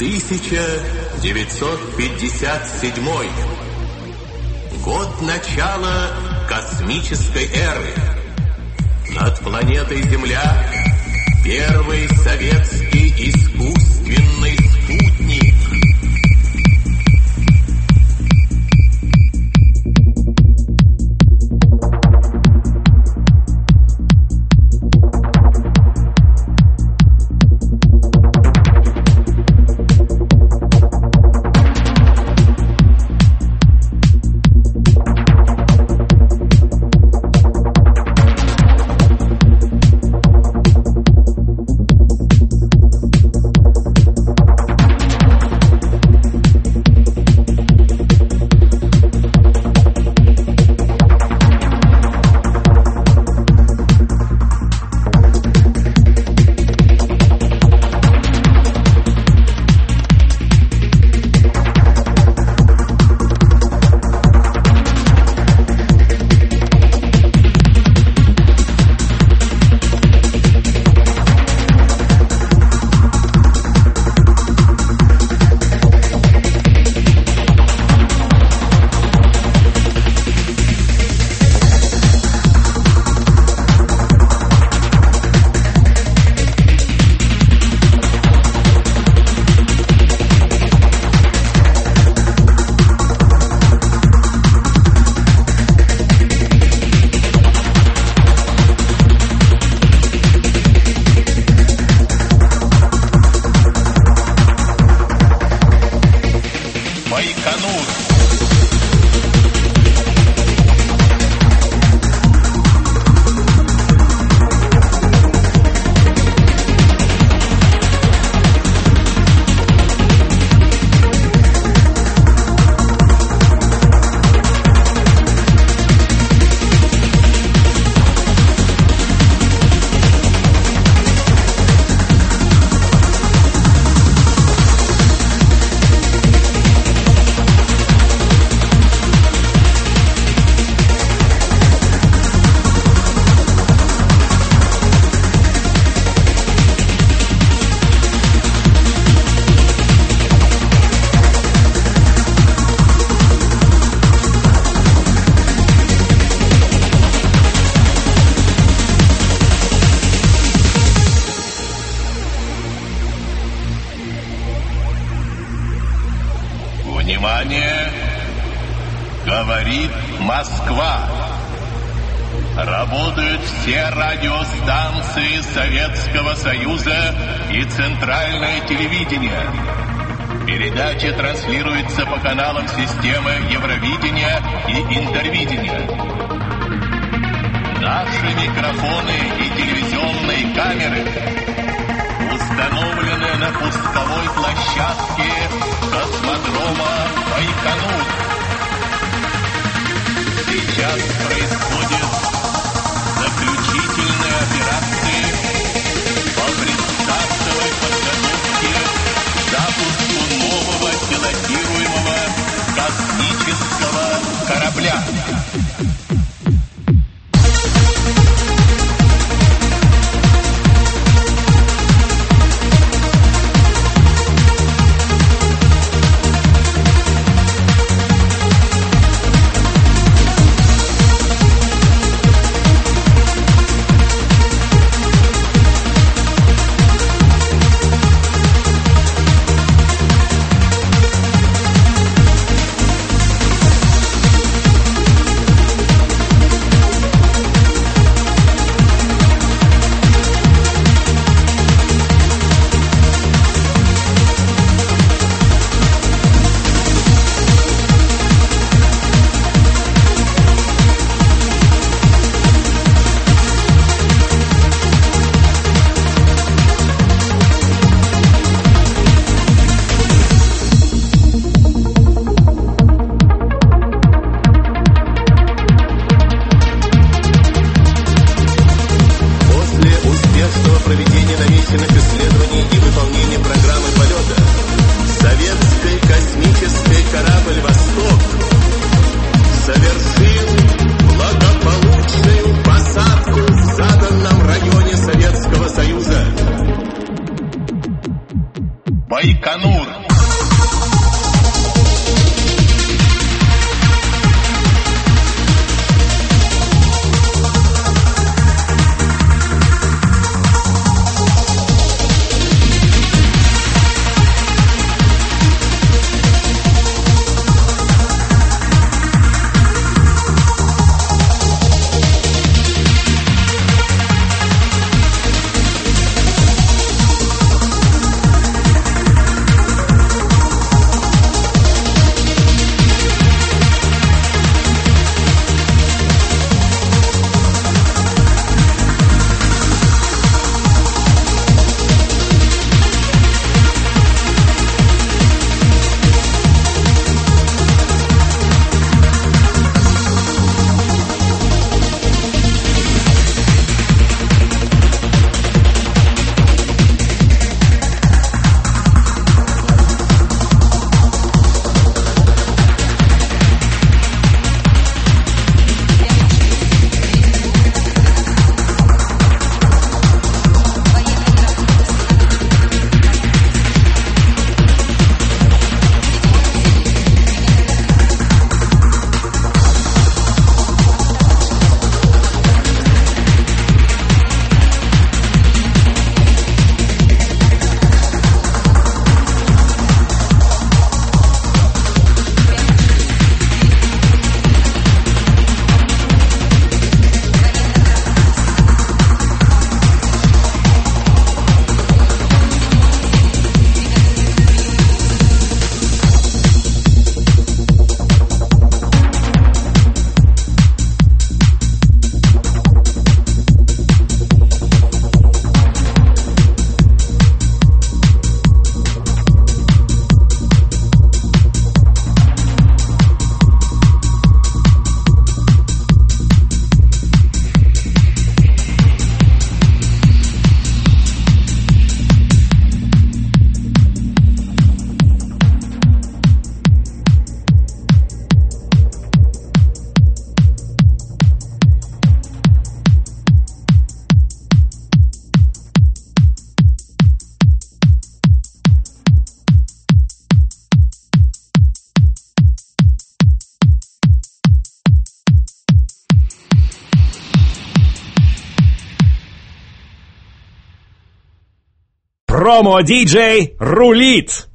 1957 Год начала космической эры. Над планетой Земля первый советский Говорит Москва. Работают все радиостанции Советского Союза и Центральное телевидение. Передача транслируется по каналам системы Евровидения и Интервидения. Наши микрофоны и телевизионные камеры установлены на пусковой площадке космодрома Байконур. Сейчас происходит Промо-диджей рулит!